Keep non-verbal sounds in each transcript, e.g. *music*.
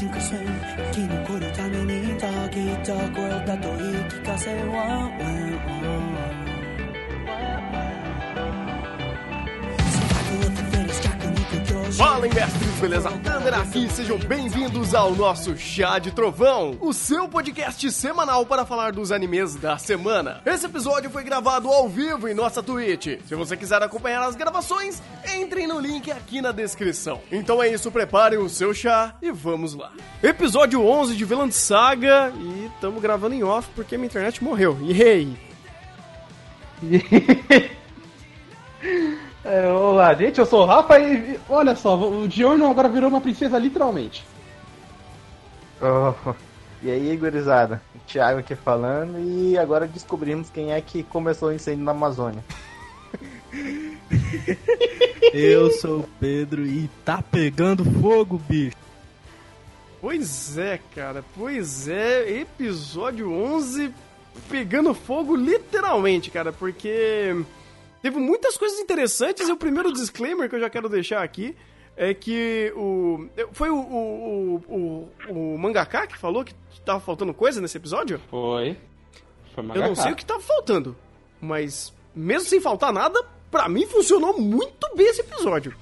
すぐせ生き残るためにターゲットだと言い聞かせ One, one, one Fala, mestres, beleza? Thunder aqui, sejam bem-vindos ao nosso Chá de Trovão, o seu podcast semanal para falar dos animes da semana. Esse episódio foi gravado ao vivo em nossa Twitch. Se você quiser acompanhar as gravações, entrem no link aqui na descrição. Então é isso, preparem o seu chá e vamos lá. Episódio 11 de Villain Saga e estamos gravando em off porque minha internet morreu. Yay! *laughs* É, olá, gente, eu sou o Rafa e olha só, o Diorno agora virou uma princesa literalmente. Oh, e aí, gurizada? O Thiago aqui falando e agora descobrimos quem é que começou o incêndio na Amazônia. *laughs* Eu sou o Pedro e tá pegando fogo, bicho. Pois é, cara, pois é, episódio 11 pegando fogo literalmente, cara, porque teve muitas coisas interessantes e o primeiro disclaimer que eu já quero deixar aqui é que o. Foi o, o, o, o, o mangaka que falou que tava faltando coisa nesse episódio? Foi. Foi Eu não sei o que tava faltando, mas mesmo sem faltar nada, pra mim funcionou muito bem esse episódio.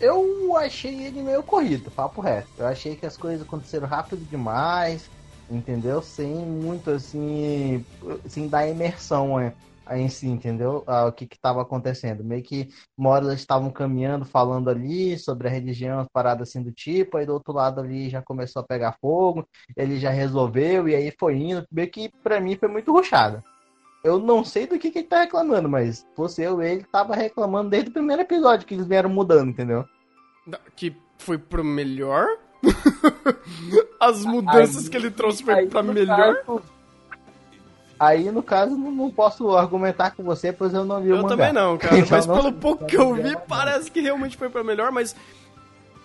Eu achei ele meio corrido, papo reto. Eu achei que as coisas aconteceram rápido demais, entendeu? Sem muito assim. sem dar imersão né, em si, entendeu? Ah, o que que tava acontecendo. Meio que uma hora eles estavam caminhando, falando ali sobre a religião, as paradas assim do tipo, aí do outro lado ali já começou a pegar fogo, ele já resolveu, e aí foi indo. Meio que pra mim foi muito ruchado. Eu não sei do que, que ele tá reclamando, mas fosse eu, ele tava reclamando desde o primeiro episódio que eles vieram mudando, entendeu? Que foi pro melhor? *laughs* As mudanças Aí- que ele trouxe foi pra melhor? caso- aí, no caso, não, não posso argumentar com você, pois eu não vi o Eu mangá. também não, cara. *laughs* Então, mas não- pelo pouco que eu vi, parece que realmente foi pra melhor. Mas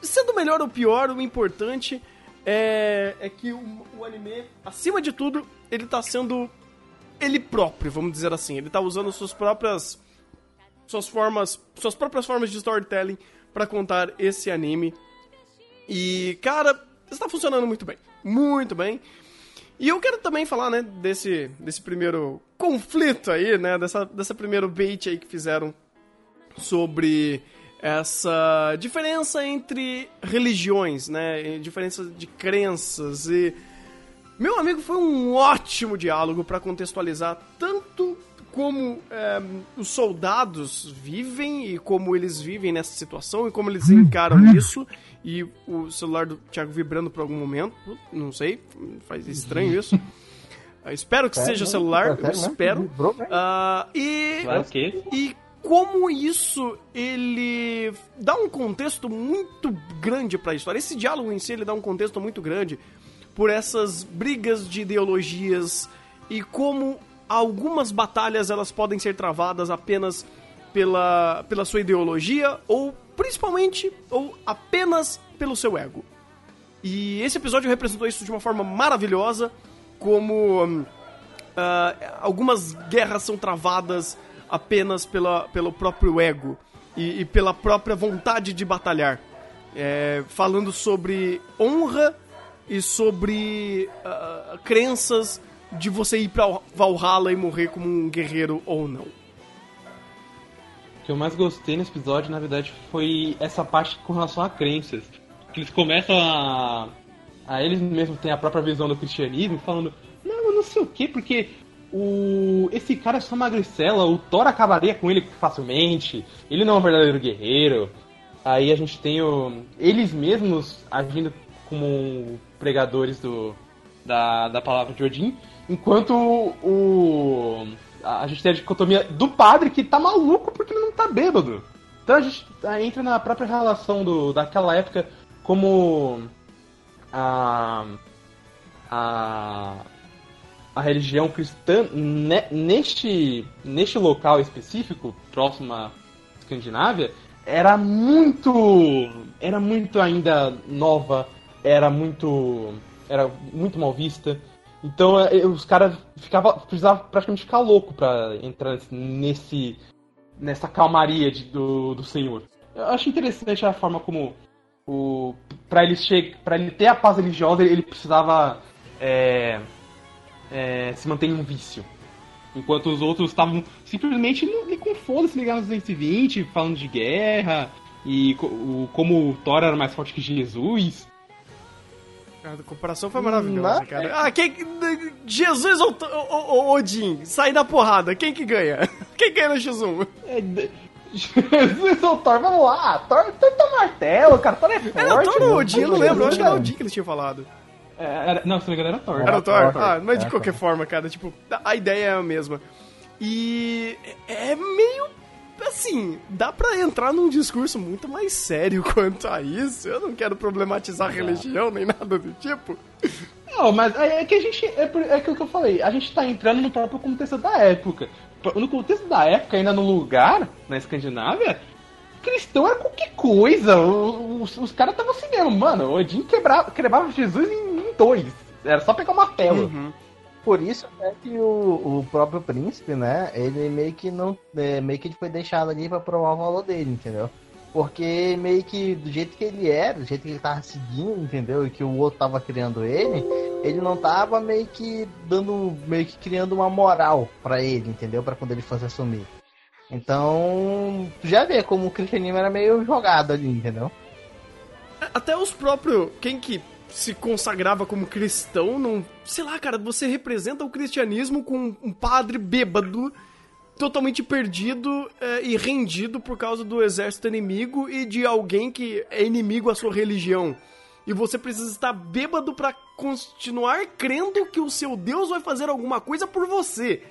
sendo melhor ou pior, o importante é, é que o, o anime, acima de tudo, ele tá sendo ele próprio, vamos dizer assim. Ele tá usando suas próprias suas formas, suas próprias formas de storytelling pra contar esse anime. E, cara, está funcionando muito bem. Muito bem. E eu quero também falar, né, desse, desse primeiro conflito aí, né, dessa, dessa primeiro bait aí que fizeram sobre essa diferença entre religiões, né, diferença de crenças e meu amigo, foi um ótimo diálogo para contextualizar tanto como é, os soldados vivem e como eles vivem nessa situação e como eles encaram isso. E o celular do Thiago vibrando por algum momento, não sei, faz estranho isso. Eu *laughs* espero que Sério seja o mesmo? celular, eu mesmo? espero. Vibrou? Ah, e Claro que. e como isso ele dá um contexto muito grande para a história. Esse diálogo em si ele dá um contexto muito grande por essas brigas de ideologias e como algumas batalhas elas podem ser travadas apenas pela, pela sua ideologia ou principalmente ou apenas pelo seu ego. E esse episódio representou isso de uma forma maravilhosa, como ah, algumas guerras são travadas apenas pela, pelo próprio ego e, e pela própria vontade de batalhar. É, falando sobre honra e sobre ah, crenças de você ir pra Valhalla e morrer como um guerreiro ou não. O que eu mais gostei nesse episódio, na verdade, foi essa parte com relação a crenças. Que eles começam a. a eles mesmos têm a própria visão do cristianismo, falando, não, eu não sei o que, porque o. esse cara é só magricela, o Thor acabaria com ele facilmente, ele não é um verdadeiro guerreiro. Aí a gente tem o. eles mesmos agindo como pregadores do. da, da palavra de Odin, enquanto o. a gente tem a dicotomia do padre que tá maluco porque ele não tá bêbado. Então a gente entra na própria relação do, daquela época como a, a, a religião cristã ne- neste, neste local específico, próximo à Escandinávia, era muito. era muito ainda nova, era muito. era muito mal vista. Então eh, os caras ficavam. precisavam praticamente ficar louco pra entrar nesse. nessa calmaria de- do, do senhor. Eu acho interessante a forma como o para ele che para ele ter a paz religiosa ele precisava é, é, se manter em um vício. Enquanto os outros estavam simplesmente com foda-se ligados nos 220, falando de guerra, e o, como o Thor era mais forte que Jesus. A comparação foi maravilhosa, Mas- cara. Ah, quem. Jesus ou, ou, ou Odin? Sai da porrada. Quem que ganha? *laughs* Quem ganha no X1? É, Jesus ou Thor, vamos lá. Thor, Thor tá martelo, cara. Thor é forte. Era Thor ou. Odin? Eu não lembro. Eu acho que era Odin que eles tinham falado. é, era- não, se não me engano era Thor. Era o Thor? Thor. Ah, mas de É, qualquer Thor. forma, cara, tipo, a ideia é a mesma. E é meio. Assim, dá pra entrar num discurso muito mais sério *laughs* quanto a isso. Eu não quero problematizar a religião nem nada do tipo. Não, mas é é que a gente. É, é aquilo que eu falei, a gente tá entrando no próprio contexto da época. No contexto da época, ainda no lugar, na Escandinávia, cristão era qualquer coisa. Os, os caras estavam assim mesmo, mano. Odin quebrava, quebrava Jesus em, em dois. Era só pegar uma tela. Uhum. Por isso é que o, o próprio príncipe, né? Ele meio que não. é, meio que ele foi deixado ali pra provar o valor dele, entendeu? Porque meio que do jeito que ele era, do jeito que ele tava seguindo, entendeu? E que o outro tava criando ele, ele não tava meio que dando. meio que criando uma moral pra ele, entendeu? Pra quando ele fosse assumir. Então, tu já vê como o cristianismo era meio jogado ali, entendeu? Até os próprios. Quem que se consagrava como cristão, não. Sei lá, cara, você representa o cristianismo com um padre bêbado, totalmente perdido é, e rendido por causa do exército inimigo e de alguém que é inimigo à sua religião. E você precisa estar bêbado pra continuar crendo que o seu Deus vai fazer alguma coisa por você.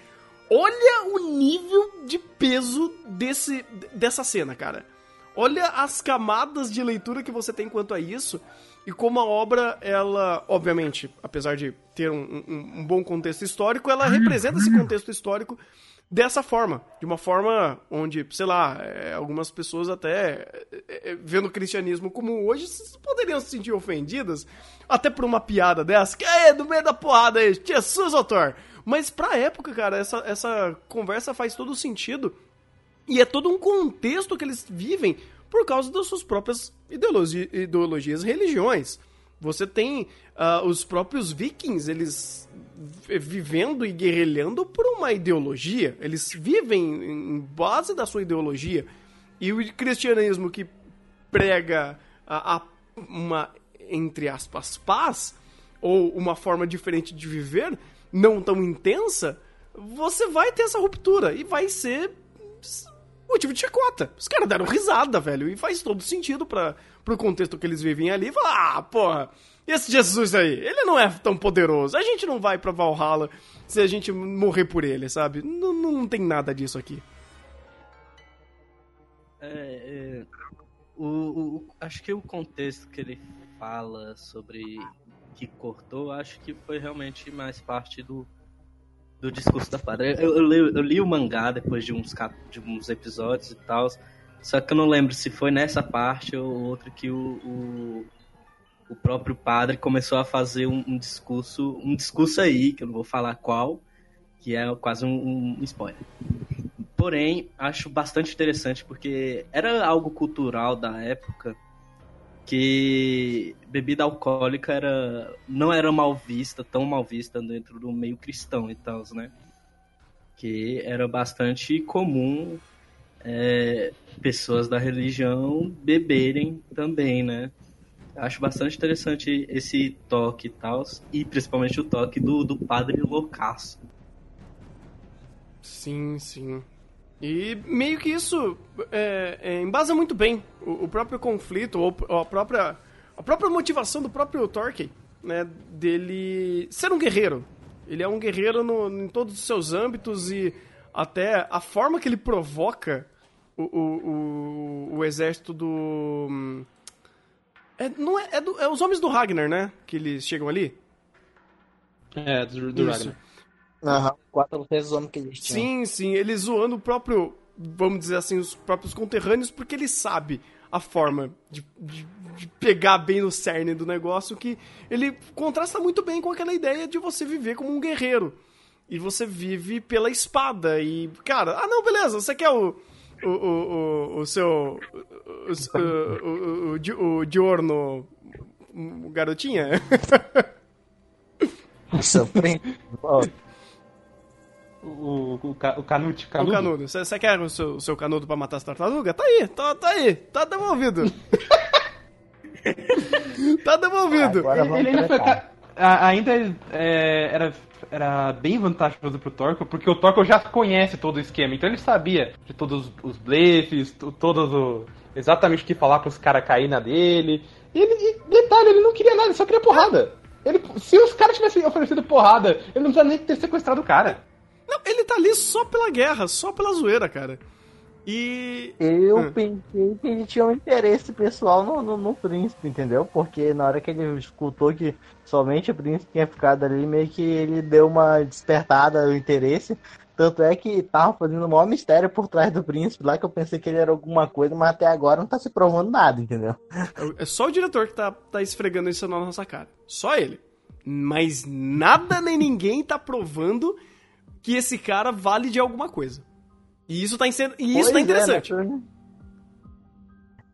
Olha o nível de peso desse, dessa cena, cara. Olha as camadas de leitura que você tem quanto a isso e como a obra, ela, obviamente, apesar de ter um, um- um bom contexto histórico, ela representa esse contexto histórico dessa forma, de uma forma onde, sei lá, é, algumas pessoas até é, é, vendo o cristianismo como hoje poderiam se sentir ofendidas até por uma piada dessa, que é do meio da porrada aí, Jesus, autor. Mas pra época, cara, essa, essa conversa faz todo sentido e é todo um contexto que eles vivem por causa das suas próprias ideologi ideologias religiões. Você tem ah, os próprios vikings, eles vi- vivendo e guerrilhando por uma ideologia. Eles vivem em base da sua ideologia. E o cristianismo que prega a, a- uma, entre aspas, paz, ou uma forma diferente de viver, não tão intensa, você vai ter essa ruptura e vai ser motivo de chacota. Os caras deram risada, velho, e faz todo sentido para pro contexto que eles vivem ali. Falar, ah, porra, esse Jesus aí, ele não é tão poderoso. A gente não vai pra Valhalla se a gente morrer por ele, sabe? Não, não tem nada disso aqui. É, é, o, o- acho que o contexto que ele fala sobre que cortou, acho que foi realmente mais parte do, do discurso da padre. Eu, eu, li, eu li o mangá depois de uns, cap- de uns episódios e tal, só que eu não lembro se foi nessa parte ou outra que o, o, o próprio padre começou a fazer um, um discurso, um discurso aí, que eu não vou falar qual, que é quase um, um spoiler. Porém, acho bastante interessante porque era algo cultural da época que bebida alcoólica era não era mal vista, tão mal vista dentro do meio cristão e tal, né? Que era bastante comum é, pessoas da religião beberem também, né? Acho bastante interessante esse toque e tal, e principalmente o toque do, do padre loucaço. Sim, sim. E meio que isso é, é, embasa muito bem o, o próprio conflito, ou, a, própria, a própria motivação do próprio Tolkien, né? Dele ser um guerreiro. Ele é um guerreiro no, em todos os seus âmbitos e até a forma que ele provoca o, o, o, o exército do. É, não é, é, do- é os homens do Ragnar, né? Que eles chegam ali. É, do, do. Ragnar. Aham. Quatro vezes homens que eles tinham. Sim, sim, ele zoando o próprio, vamos dizer assim, os próprios conterrâneos, porque ele sabe a forma de, de- de pegar bem no cerne do negócio, que ele contrasta muito bem com aquela ideia de você viver como um guerreiro. E você vive pela espada. E, cara, ah não, beleza, você quer o. o, o, o, o seu. O, o, o, o, o Diorno. o Garotinha? *laughs* Seu príncipe. O, o, o, ca- o Canute, O Canudo. canudo. Você quer o seu, o seu canudo pra matar as tartarugas? Tá aí, tá, tá aí, tá devolvido. *laughs* tá devolvido. Ele, ele ainda foi, ainda é, era, era bem vantajoso pro Torco, porque o Torco já conhece todo o esquema, então ele sabia de todos os blefes, to- todos o, exatamente o que falar pros caras cair na dele. E, ele, e detalhe, ele não queria nada, ele só queria porrada. Ele, se os caras tivessem oferecido porrada, ele não precisava nem ter sequestrado o cara. Não, ele tá ali só pela guerra, só pela zoeira, cara. E. Eu Hum. pensei que ele tinha um interesse pessoal no, no, no príncipe, entendeu? Porque na hora que ele escutou que somente o príncipe tinha ficado ali, meio que ele deu uma despertada no interesse. Tanto é que tava fazendo o maior mistério por trás do príncipe lá, que eu pensei que ele era alguma coisa, mas até agora não tá se provando nada, entendeu? É só o diretor que tá, tá esfregando isso na nossa cara. Só ele. Mas nada nem ninguém tá provando que esse cara vale de alguma coisa. E isso tá, insen- e isso tá Pois é, interessante. né?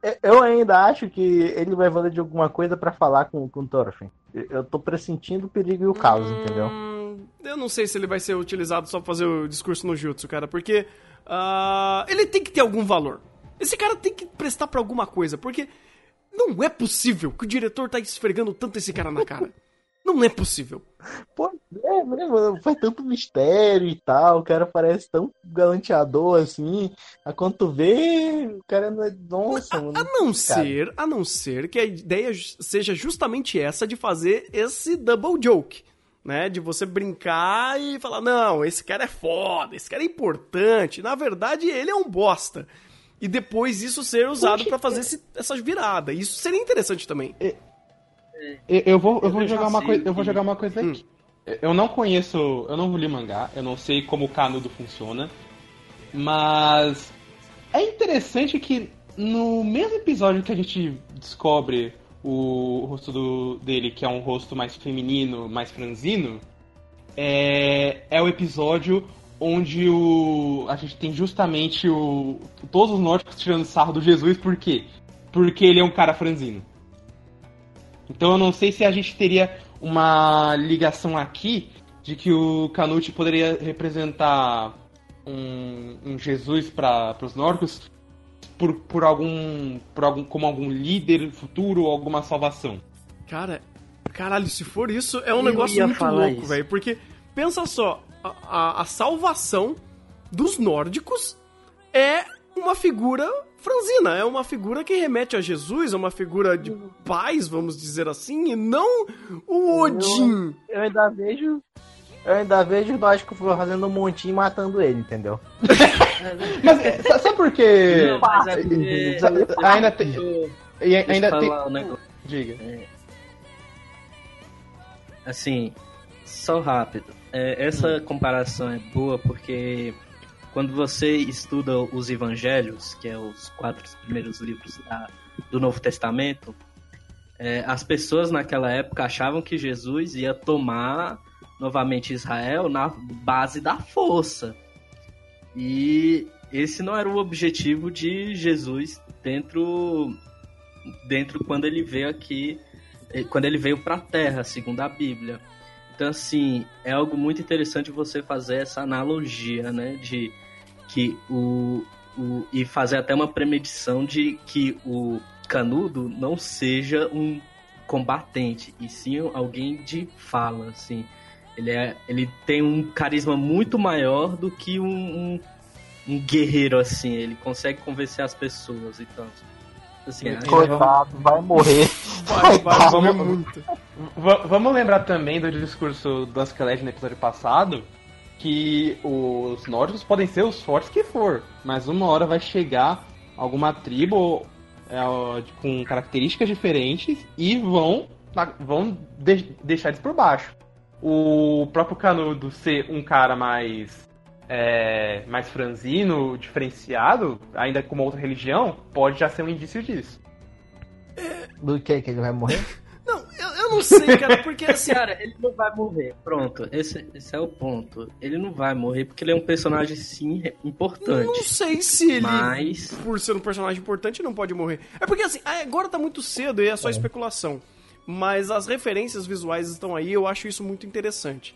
Eu- Eu ainda acho que ele vai valer de alguma coisa pra falar com, com o Thorfinn. Eu- tô pressentindo o perigo e o caos, entendeu? Hum, eu não sei se ele vai ser utilizado só pra fazer o discurso no jutsu, cara, porque ah, ele tem que ter algum valor. Esse cara tem que prestar pra alguma coisa, porque não é possível que o diretor tá esfregando tanto esse cara na cara. *laughs* Não é possível. Pô, é, né, mano? Faz tanto mistério e tal, o cara parece tão galanteador assim. A quando tu vê, o cara não é. Nossa, mano. A não ser, a não ser que a ideia seja justamente essa de fazer esse double joke, né? De você brincar e falar, não, esse cara é foda, esse cara é importante. Na verdade, ele é um bosta. E depois isso ser usado pra fazer esse, essa virada. Isso seria interessante também. Eu, eu vou, eu vou Eu já jogar uma coisa, eu vou jogar uma coisa aqui. Eu não conheço, eu não li mangá, eu não sei como o canudo funciona, mas é interessante que no mesmo episódio que a gente descobre o rosto do, dele, que é um rosto mais feminino, mais franzino, é, é o episódio onde o, a gente tem justamente o, todos os nórdicos tirando sarro do Jesus, por quê? Porque ele é um cara franzino. Então eu não sei se a gente teria uma ligação aqui de que o Canute poderia representar um, um Jesus para os nórdicos por, por, algum, por algum como algum líder futuro ou alguma salvação. Cara, caralho, se for isso, é um Eu negócio muito louco, velho. Porque, pensa só, a, a- a salvação dos nórdicos é uma figura franzina, é uma figura que remete a Jesus, é uma figura de paz, vamos dizer assim, e não o Odin. Eu ainda vejo. Eu ainda vejo o Nótico fazendo um montinho e matando ele, entendeu? *laughs* Mas é, sa- sabe por quê? Não, mas é porque... Ainda tem. Deixa eu Ainda tem. um negócio. Diga. Assim, só rápido. É, essa comparação é boa porque quando você estuda os evangelhos, que é os quatro primeiros livros da- do Novo Testamento, é, as pessoas naquela época achavam que Jesus ia tomar novamente Israel na base da força. E esse não era o objetivo de Jesus dentro dentro quando ele veio aqui eh, quando ele veio para a Terra, segundo a Bíblia. Então, assim, é algo muito interessante você fazer essa analogia, né? De que o, o. E fazer até uma premedição de que o Canudo não seja um combatente, e sim alguém de fala, assim. Ele, é, ele tem um carisma muito maior do que um, um, um guerreiro, assim. Ele consegue convencer as pessoas e tal. Assim, Coitado, vai morrer. Vai, vai, Vamos- morrer muito. V- vamos lembrar também do discurso do Askeladd no episódio passado que os nórdicos podem ser os fortes que for, mas uma hora vai chegar alguma tribo é, com características diferentes e vão, vão de- deixar eles por baixo. O próprio Canudo ser um cara mais é, mais franzino, diferenciado, ainda com uma outra religião, pode já ser um indício disso. Do que que ele vai morrer? *laughs* Não, eu, eu não sei, cara, porque assim. Cara, ele não vai morrer. Pronto, esse, esse é o ponto. Ele não vai morrer porque ele é um personagem, sim, importante. Não sei se ele, Mas- por ser um personagem importante, não pode morrer. É porque assim, agora tá muito cedo e é só especulação. Mas as referências visuais estão aí, eu acho isso muito interessante.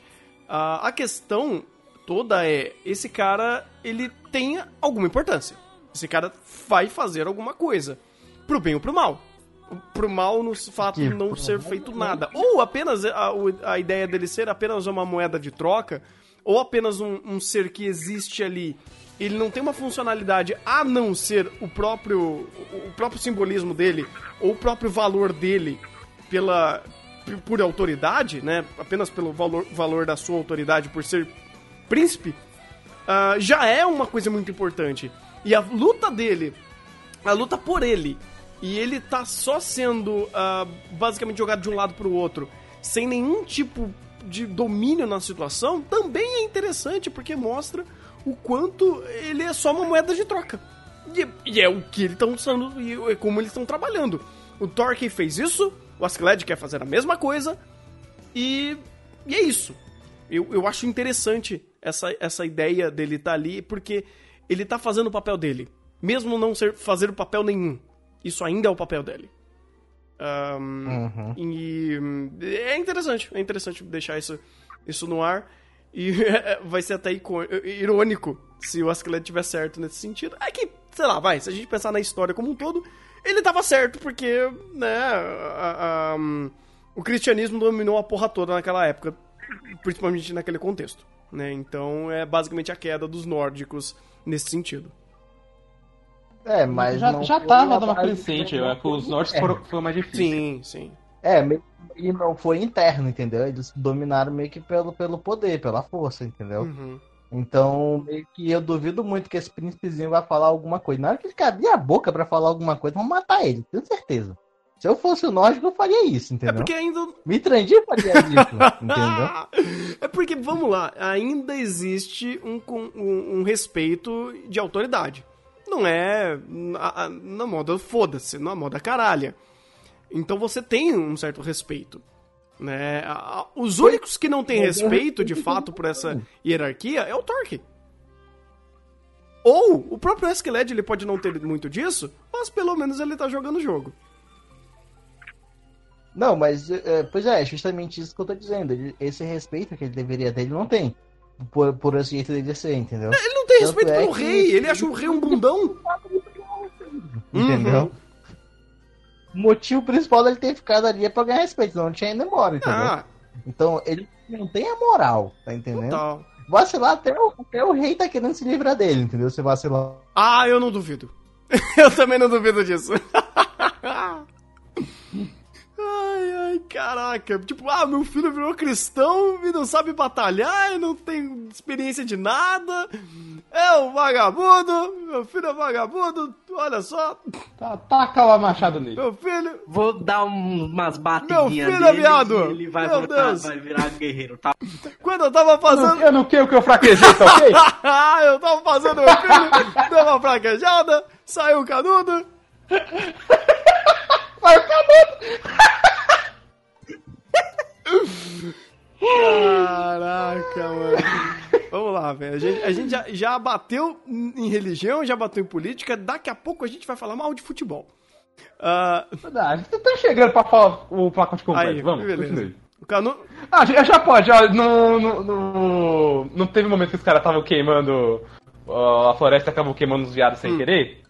Ah, a questão toda é, esse cara, ele tem alguma importância. Esse cara vai fazer alguma coisa. Pro bem ou pro mal. Pro mal no fato de não ser feito nada. Ou apenas a, a ideia dele ser apenas uma moeda de troca, ou apenas um, um ser que existe ali. Ele não tem uma funcionalidade a não ser o próprio, o próprio simbolismo dele, ou o próprio valor dele pela por- autoridade, né? Apenas pelo valor, valor da sua autoridade por ser príncipe, ah, já é uma coisa muito importante. E a luta dele, a luta por ele, e ele tá só sendo ah, basicamente jogado de um lado pro outro, sem nenhum tipo de domínio na situação, também é interessante, porque mostra o quanto ele é só uma moeda de troca. E, e é o que eles estão usando, e é como eles estão trabalhando. O Torque fez isso, o Askeladd quer fazer a mesma coisa, e, e é isso. Eu, eu acho interessante essa, essa ideia dele estar ali, porque ele tá fazendo o papel dele. Mesmo não ser fazer o papel nenhum. Isso ainda é o papel dele. Ahn, Uhum. E é interessante, é interessante deixar isso, isso no ar. E *laughs* vai ser até irônico se o Askeladd tiver certo nesse sentido. É que, sei lá, vai, se a gente pensar na história como um todo, ele tava certo porque, né, a- a- hum, o cristianismo dominou a porra toda naquela época, principalmente naquele contexto, né? Então é basicamente a queda dos nórdicos nesse sentido. É, mas já não já tava a dando uma base- crescente, é que os *laughs* É. foram, foi mais difícil. Sim, sim. É, meio- e não foi interno, entendeu? Eles dominaram meio que pelo, pelo poder, pela força, entendeu? Uhum. Então, meio que eu duvido muito que esse príncipezinho vai falar alguma coisa. Na hora que ele abrir a boca pra falar alguma coisa, vão matar ele, tenho certeza. Se eu fosse o nórdico, eu faria isso, É entendeu? porque ainda Mitrandir faria isso, *laughs* entendeu? É porque, vamos lá, ainda existe um, com- um, um respeito de autoridade. Não é na, na moda foda-se, na moda caralha. Então você tem um certo respeito. Né? Os únicos que não têm respeito, de fato, por essa hierarquia é o Torque. Ou o próprio Esqueled ele pode não ter muito disso, mas pelo menos ele tá jogando o jogo. Não, mas, é, pois é, é justamente isso que eu tô dizendo. Ele- esse respeito que ele deveria ter, ele não tem. Por, por esse jeito dele ser, entendeu? Ele não tem Tanto respeito é pelo que- rei, ele acha o rei um bundão. *laughs* Entendeu? Uhum. O motivo principal dele ter ficado ali é pra ganhar respeito, senão não tinha ido embora, entendeu? Ah, Então ele não tem a moral, tá entendendo? total. Vacilar até o, até o rei tá querendo se livrar dele, entendeu? Se vacilar. Ah, eu não duvido. *laughs* eu também não duvido disso. *laughs* caraca. Tipo, ah, meu filho virou cristão e não sabe batalhar e não tem experiência de nada. É um vagabundo. Meu filho é vagabundo. Olha só. Tá, taca lá machado nele. Meu filho. Vou dar um- umas Meu batidinhas filho, nele viado! ele vai Meu voltar, Deus! vai virar guerreiro, tá? Quando eu tava fazendo. eu não quero que eu fraquejei, tá ok? *laughs* Eu tava fazendo meu filho, deu uma fraquejada, saiu o canudo. *laughs* Vai o canudo! Caraca, mano. Vamos lá, velho. A gente, a gente já, já bateu em religião, já bateu em política. Daqui a pouco a gente vai falar mal de futebol. Ah, Verdade, você tá chegando pra falar o pacote completo. aí, Vamos, beleza. continue. O canu... Ah, já, já pode, ó, no, no, no- Não teve momento que os caras estavam queimando. ó, a floresta acabou queimando os viados sem querer?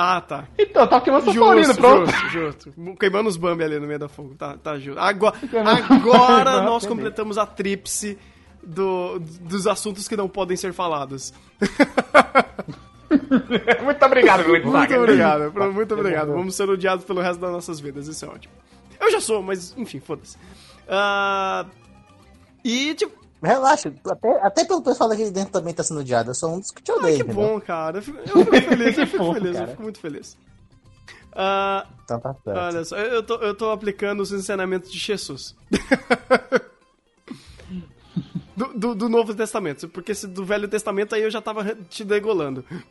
Ah, tá. Então, tava queimando São Paulino, pronto. justo, justo. Queimando os Bambi ali no meio da fogo. Tá, tá justo. Agora, *laughs* agora nós completamos a tríplice do, dos assuntos que não podem ser falados. *laughs* Muito obrigado, Luiz Muito Zaga. obrigado, pro- muito obrigado. Vamos ser odiados pelo resto das nossas vidas, isso é ótimo. Eu já sou, mas enfim, foda-se. Ah, e, tipo, Relaxa, até, até pelo pessoal daqui dentro também tá sendo odiado. Eu sou um dos que te ah, odeia, que entendeu? bom, cara. Eu fico, eu fico feliz, eu *laughs* Que fico fofo, feliz, eu cara. fico muito feliz. Ah, Então tá certo. olha só, eu tô, eu tô aplicando os ensinamentos de Jesus. *laughs* Do, do, do Novo Testamento, porque se do Velho Testamento aí eu já tava te degolando. *laughs*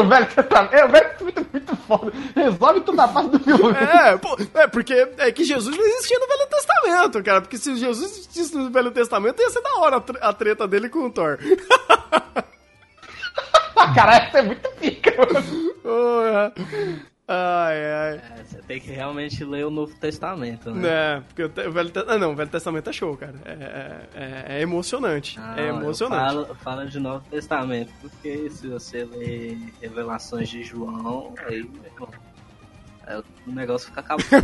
o velho testamento. É, o velho testamento é muito foda. Resolve toda a parte do filme. É, pô, é, porque é que Jesus não existia no Velho Testamento, cara. Porque se Jesus existisse no Velho Testamento, ia ser da hora a tre- a treta dele com o Thor. *laughs* Caralho, isso é muito pica, mano. Oh, é. Ai, ai. É, você tem que realmente ler o Novo Testamento, né? É, porque o, te- o Velho Testamento. Ah, não, o Velho Testamento é show, cara. É, é, é- é emocionante. Não, é eu emocionante. Falo, falo de Novo Testamento, porque se você ler Revelações de João, aí, meu irmão, aí o negócio fica acabado. *laughs*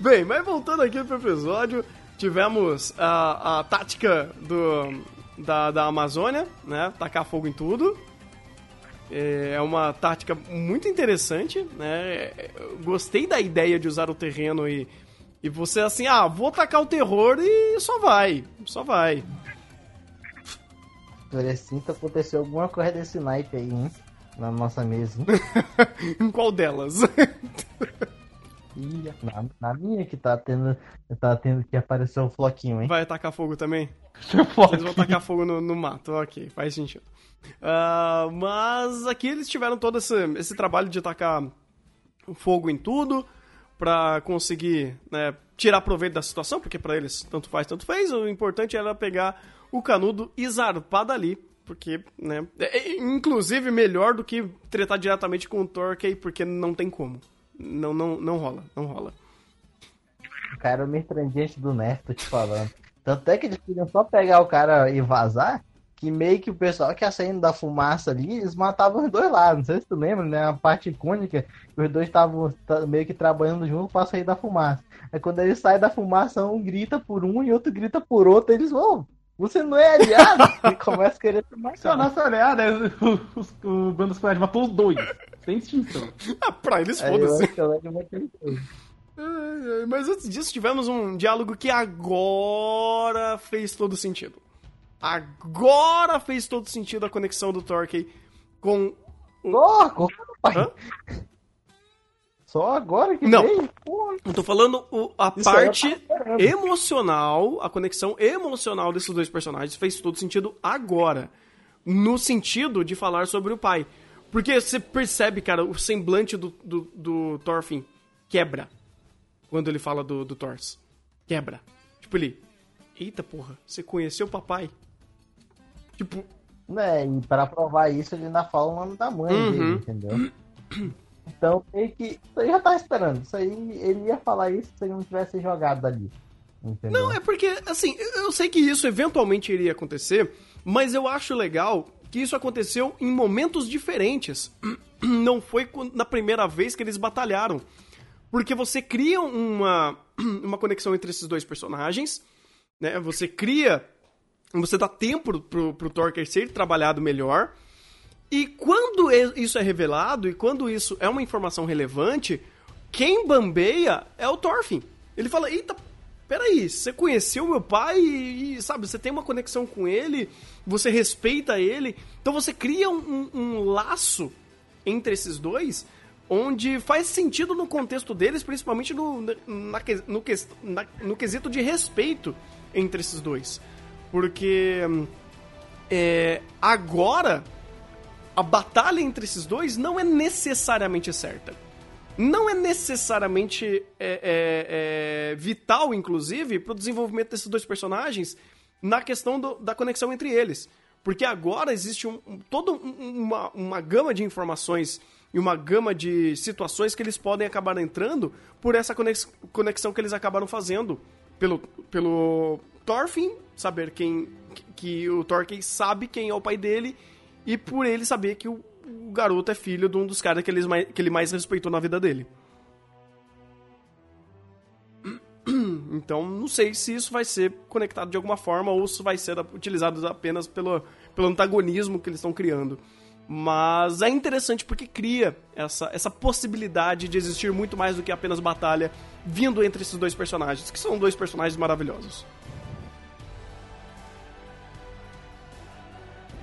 Bem, mas voltando aqui pro episódio, tivemos a, a tática do, da, da Amazônia, né? Tacar fogo em tudo. É uma tática muito interessante, né? Eu gostei da ideia de usar o terreno e, e você assim, ah, vou tacar o terror e só vai, só vai. Precinto aconteceu alguma coisa desse naipe aí, hein? Na nossa mesa? *laughs* Em qual delas? Ih, na, na minha que tá tendo, tá tendo que aparecer o floquinho, hein? Vai tacar fogo também? Eles vão tacar fogo no, no mato, ok, faz sentido. Ah, mas aqui eles tiveram todo esse, esse trabalho de tacar fogo em tudo pra conseguir né, tirar proveito da situação, porque pra eles tanto faz, tanto fez. O importante era pegar o canudo e zarpar dali, porque, né, é, inclusive melhor do que tretar diretamente com o Torquay, porque não tem como. Não, não, não rola, não rola. O cara é o mestrandente do Nerf, te falando. Tanto é que eles queriam só pegar o cara e vazar, que meio que o pessoal que ia saindo da fumaça ali, eles matavam os dois lados. Não sei se tu lembra, né? A parte icônica, os dois estavam meio que trabalhando junto pra sair da fumaça. Aí quando eles saem da fumaça, um grita por um e outro grita por outro, eles vão. Você não é aliado? *laughs* e começa a querer se Se a nossa olhada, o, o, o Bando matou os dois. Sem extinção. *laughs* Ah, pra eles, foda-se. ai, Mas antes disso, tivemos um diálogo que agora fez todo sentido. Agora fez todo sentido a conexão do Torquay com. Só agora, pai. Hã? *laughs* Só agora que Não. veio? Porra. Eu tô falando o- a Isso eu parte emocional, a conexão emocional desses dois personagens fez todo sentido agora. No sentido de falar sobre o pai. Porque você percebe, cara, o semblante do, do, do Thorfinn quebra. Quando ele fala do, do Thors. Quebra. Tipo, ele. Eita porra, você conheceu o papai? Tipo, Né, e pra provar isso, ele ainda fala o nome da mãe Uhum. dele, entendeu? *clears throat* Então, meio que. Aí já tá esperando. Isso aí, ele ia falar isso se ele não tivesse jogado ali. Entendeu? Não, é porque, assim, eu eu sei que isso eventualmente iria acontecer, mas eu acho legal que isso aconteceu em momentos diferentes. *clears throat* Não foi na primeira vez que eles batalharam. Porque você cria uma, *clears throat* uma conexão entre esses dois personagens, né? Você cria. Você dá tempo pro, pro Torker ser trabalhado melhor. E quando isso é revelado, e quando isso é uma informação relevante, quem bambeia é o Thorfinn. Ele fala, eita, peraí, você conheceu meu pai e, e, sabe, você tem uma conexão com ele, você respeita ele, então você cria um, um- um laço entre esses dois, onde faz sentido no contexto deles, principalmente no, na, no, na- no quesito de respeito entre esses dois. Porque hum, é, agora a batalha entre esses dois não é necessariamente certa. Não é necessariamente é, é, é, vital, inclusive, pro desenvolvimento desses dois personagens na questão do- da conexão entre eles. Porque agora existe um, um- toda um- uma, uma gama de informações e uma gama de situações que eles podem acabar entrando por essa conex- conexão que eles acabaram fazendo. Pelo, pelo Thorfinn saber quem. que, que o Thorfinn sabe quem é o pai dele e por ele saber que o, o garoto é filho de um dos caras que ele, mais, que ele mais respeitou na vida dele. *clears throat* Então, não sei se isso vai ser conectado de alguma forma ou se vai ser utilizado apenas pelo, pelo antagonismo que eles estão criando. Mas é interessante porque cria essa, essa possibilidade de existir muito mais do que apenas batalha vindo entre esses dois personagens, que são dois personagens maravilhosos.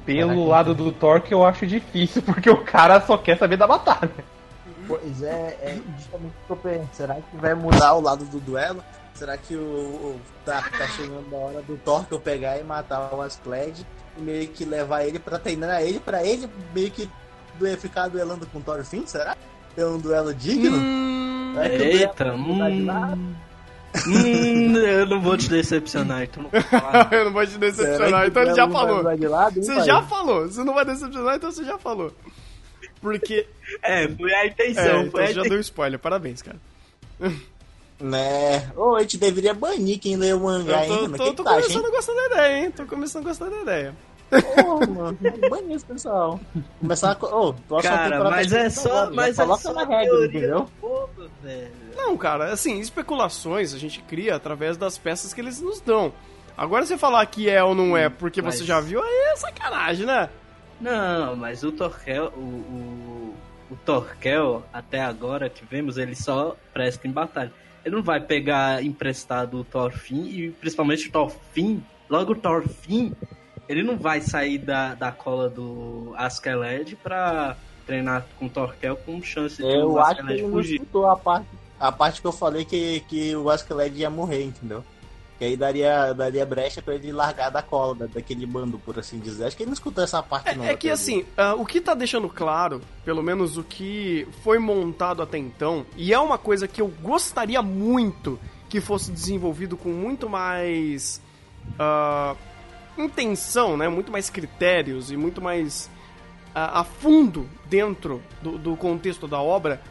Pelo lado do Thor que eu acho difícil, *laughs* porque o cara só quer saber da batalha. Pois é, é justamente o que eu penso. Será que vai mudar o lado do duelo? Será que o, o- tá, tá chegando a hora do Torque eu pegar e matar o Ascled e meio que levar ele pra treinar ele, pra ele meio que ficar duelando com o Thorfinn, será? Ter um duelo digno? Hum, É Eita, duelo não dá de nada. hum, hum, eu não vou te decepcionar, então não vou falar. *laughs* eu não vou te decepcionar, então ele já falou. lado, hein, Você pai? já falou. Você não vai decepcionar, então você já falou. Porque. *laughs* É, foi a intenção, É, foi então a você já deu spoiler. Parabéns, cara. Né? Ô, a gente deveria banir quem lê o mangá, Eu tô, mano? tô, tô acha, começando a gostar da ideia, hein? Tô começando a gostar da ideia. Porra, mano, banir esse pessoal. Começar a... Ô, próxima Cara, temporada mas tá é só, agora, mas é coloca só na regra, teoria entendeu? do povo, velho. Não, cara, assim, especulações a gente cria através das peças que eles nos dão. Agora você falar que é ou não é porque Mas- você já viu, aí é sacanagem, né? Não, mas o Torquel, o, o, o Torquel, até agora que vemos, ele só presta em batalha. Ele não vai pegar emprestado o Thorfinn e principalmente o Thorfinn, logo o Thorfinn, ele não vai sair da, da cola do Askeladd pra treinar com o Torquel com chance de Eu o acho que ele não fugir. escutou a parte, a parte que eu falei que, que o Askeladd ia morrer, entendeu? Que aí daria, daria brecha pra ele largar da cola, da- daquele bando, por assim dizer. Acho que ele não escutou essa parte, não. É, é que assim, ah, o que tá deixando claro, pelo menos o que foi montado até então, e é uma coisa que eu gostaria muito que fosse desenvolvido com muito mais ah, intenção, né? Muito mais critérios e muito mais ah, a fundo dentro do, do contexto da obra,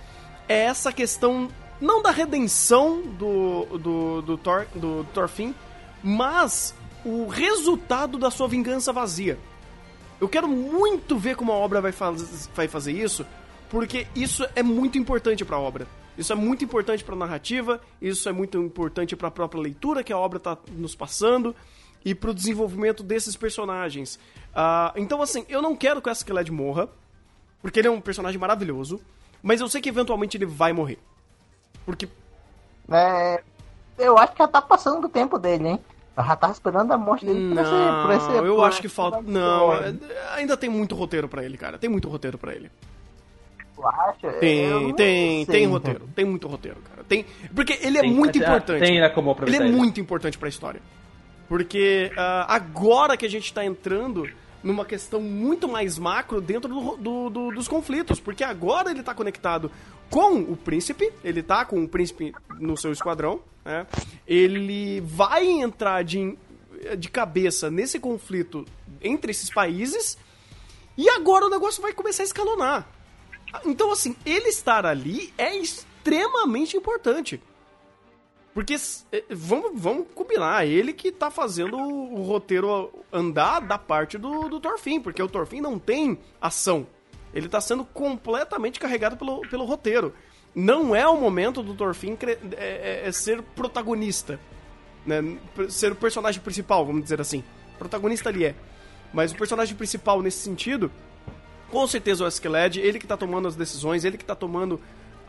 é essa questão não da redenção do, do, do, Thor, do Thorfinn, mas o resultado da sua vingança vazia. Eu quero muito ver como a obra vai, faz, vai fazer isso, porque isso é muito importante para a obra. Isso é muito importante para a narrativa, isso é muito importante para a própria leitura que a obra está nos passando e para o desenvolvimento desses personagens. Ah, então, assim, eu não quero que o Askeladd morra, porque ele é um personagem maravilhoso, mas eu sei que eventualmente ele vai morrer. Porque É, eu acho que já tá passando do tempo dele, hein? Eu já tava esperando a morte dele por esse, por esse Não, eu por acho que esse falta. Não, é- ainda tem muito roteiro pra ele, cara. Tem muito roteiro pra ele. Tu acha? Tem, não tem, sei, tem então. roteiro. Tem muito roteiro, cara. Tem, porque ele é Tem- muito ah, importante. Tem ainda como Ele é ele. muito importante pra história. Porque ah, agora que a gente tá entrando numa questão muito mais macro dentro do- do- do- dos conflitos. Porque agora ele tá conectado com o príncipe, ele tá com o príncipe no seu esquadrão, né? Ele vai entrar de, de cabeça nesse conflito entre esses países. E agora o negócio vai começar a escalonar. Então, assim, ele estar ali é extremamente importante. Porque, eh, vamos, vamos combinar, ele que tá fazendo o, roteiro andar da parte do, do Thorfinn, porque o Thorfinn não tem ação. Ele tá sendo completamente carregado pelo, pelo roteiro. Não é o momento do Thorfinn é- é- é ser protagonista. Né? Ser o personagem principal, vamos dizer assim. Protagonista ele é. Mas o personagem principal nesse sentido com certeza o Askeladd, ele que tá tomando as decisões, ele que tá tomando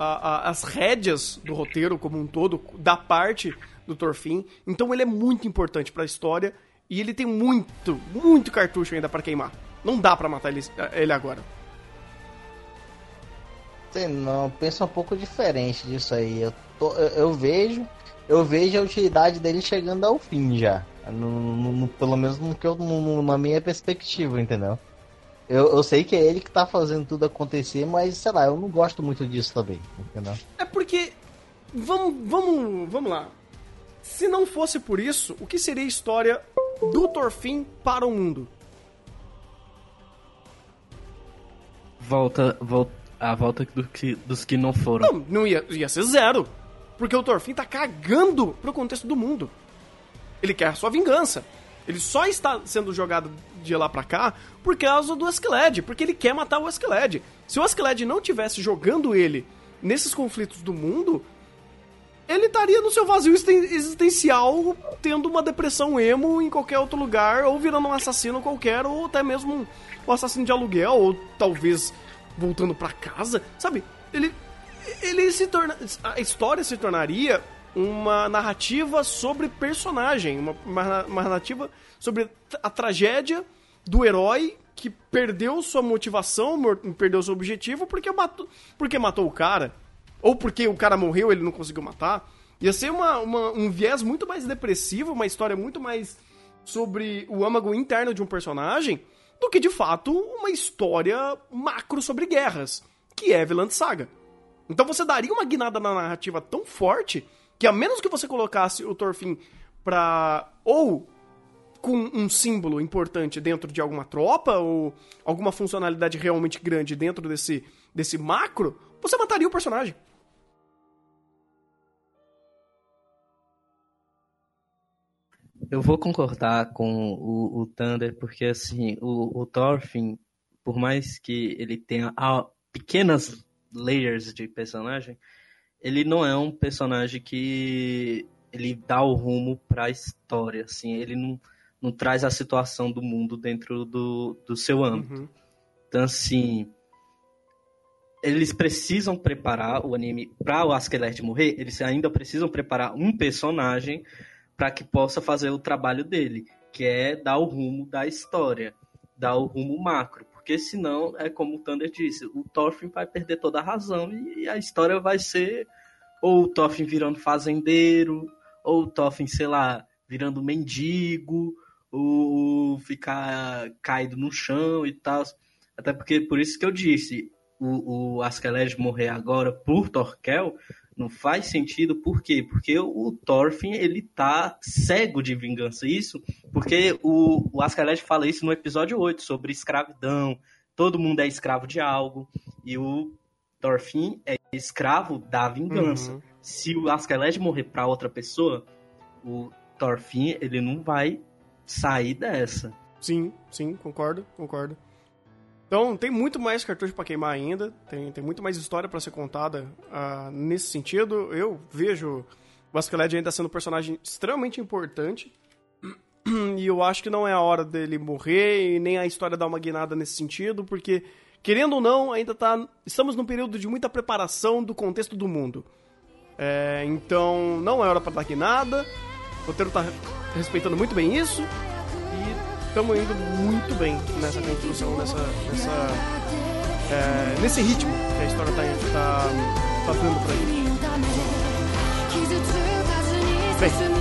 a- a- as rédeas do roteiro como um todo, da parte do Thorfinn. Então ele é muito importante pra história e ele tem muito, muito cartucho ainda pra queimar. Não dá pra matar ele, ele agora. Sei não, pensa um pouco diferente disso aí. Eu, tô- eu, eu vejo, eu vejo a utilidade dele chegando ao fim já. No, no- no- pelo menos no que eu, na minha perspectiva, entendeu? Eu, eu sei que é ele que tá fazendo tudo acontecer, mas sei lá, eu não gosto muito disso também, entendeu? É porque. Vamos, vamos, vamos lá. Se não fosse por isso, o que seria a história do Thorfinn para o mundo? Volta, volta, a volta do que, dos que não foram. Não, não ia, ia ser zero. Porque o Thorfinn tá cagando pro contexto do mundo. Ele quer a sua vingança. Ele só está sendo jogado de lá pra cá por causa do Askeladd, porque ele quer matar o Askeladd. Se o Askeladd não tivesse jogando ele nesses conflitos do mundo, ele estaria no seu vazio existen- existencial, tendo uma depressão emo em qualquer outro lugar, ou virando um assassino qualquer, ou até mesmo um, assassino de aluguel, ou talvez voltando pra casa, sabe? Ele, ele se torna, a história se tornaria uma narrativa sobre personagem, uma, uma, uma narrativa sobre a tragédia do herói que perdeu sua motivação, perdeu seu objetivo porque matou, porque matou o cara, ou porque o cara morreu ele não conseguiu matar. Ia ser uma, uma- um viés muito mais depressivo, uma história muito mais sobre o âmago interno de um personagem do que de fato uma história macro sobre guerras, que é Vinland Saga. Então você daria uma guinada na narrativa tão forte que a menos que você colocasse o Thorfinn pra ou com um símbolo importante dentro de alguma tropa ou alguma funcionalidade realmente grande dentro desse, desse macro, você mataria o personagem. Eu vou concordar com o, o Thunder, porque assim, o, o Thorfinn, por mais que ele tenha ah, pequenas layers de personagem, ele não é um personagem que ele dá o rumo para a história, assim, ele não, não traz a situação do mundo dentro do, do seu âmbito. Uhum. Então, assim, eles precisam preparar o anime para o Askeladd morrer, eles ainda precisam preparar um personagem para que possa fazer o trabalho dele, que é dar o rumo da história, dar o rumo macro. Porque senão, é como o Thunder disse, o Thorfinn vai perder toda a razão e a história vai ser ou o Thorfinn virando fazendeiro, ou o Thorfinn, sei lá, virando mendigo, ou ficar caído no chão e tal. Até porque, por isso que eu disse, o, o morrer agora por Torquel não faz sentido, por quê? Porque o Thorfinn, ele tá cego de vingança. Isso porque o, o fala isso no episódio 8, sobre escravidão. Todo mundo é escravo de algo. E o Thorfinn é escravo da vingança. Uhum. Se o Askeladd morrer para outra pessoa, o Thorfinn, ele não vai sair dessa. Sim, sim, concordo, concordo. Então, tem muito mais cartucho para queimar ainda, tem, tem muito mais história para ser contada uh, nesse sentido. Eu vejo o Askeladd ainda sendo um personagem extremamente importante. *clears throat* E eu acho que não é a hora dele morrer e nem a história dar uma guinada nesse sentido, porque, querendo ou não, ainda tá. Estamos num período de muita preparação do contexto do mundo. É, então, não é hora para dar guinada. O roteiro tá respeitando muito bem isso estamos indo muito bem nessa construção, nessa, nessa é, nesse ritmo que a história está tá, tá dando gente. Bem,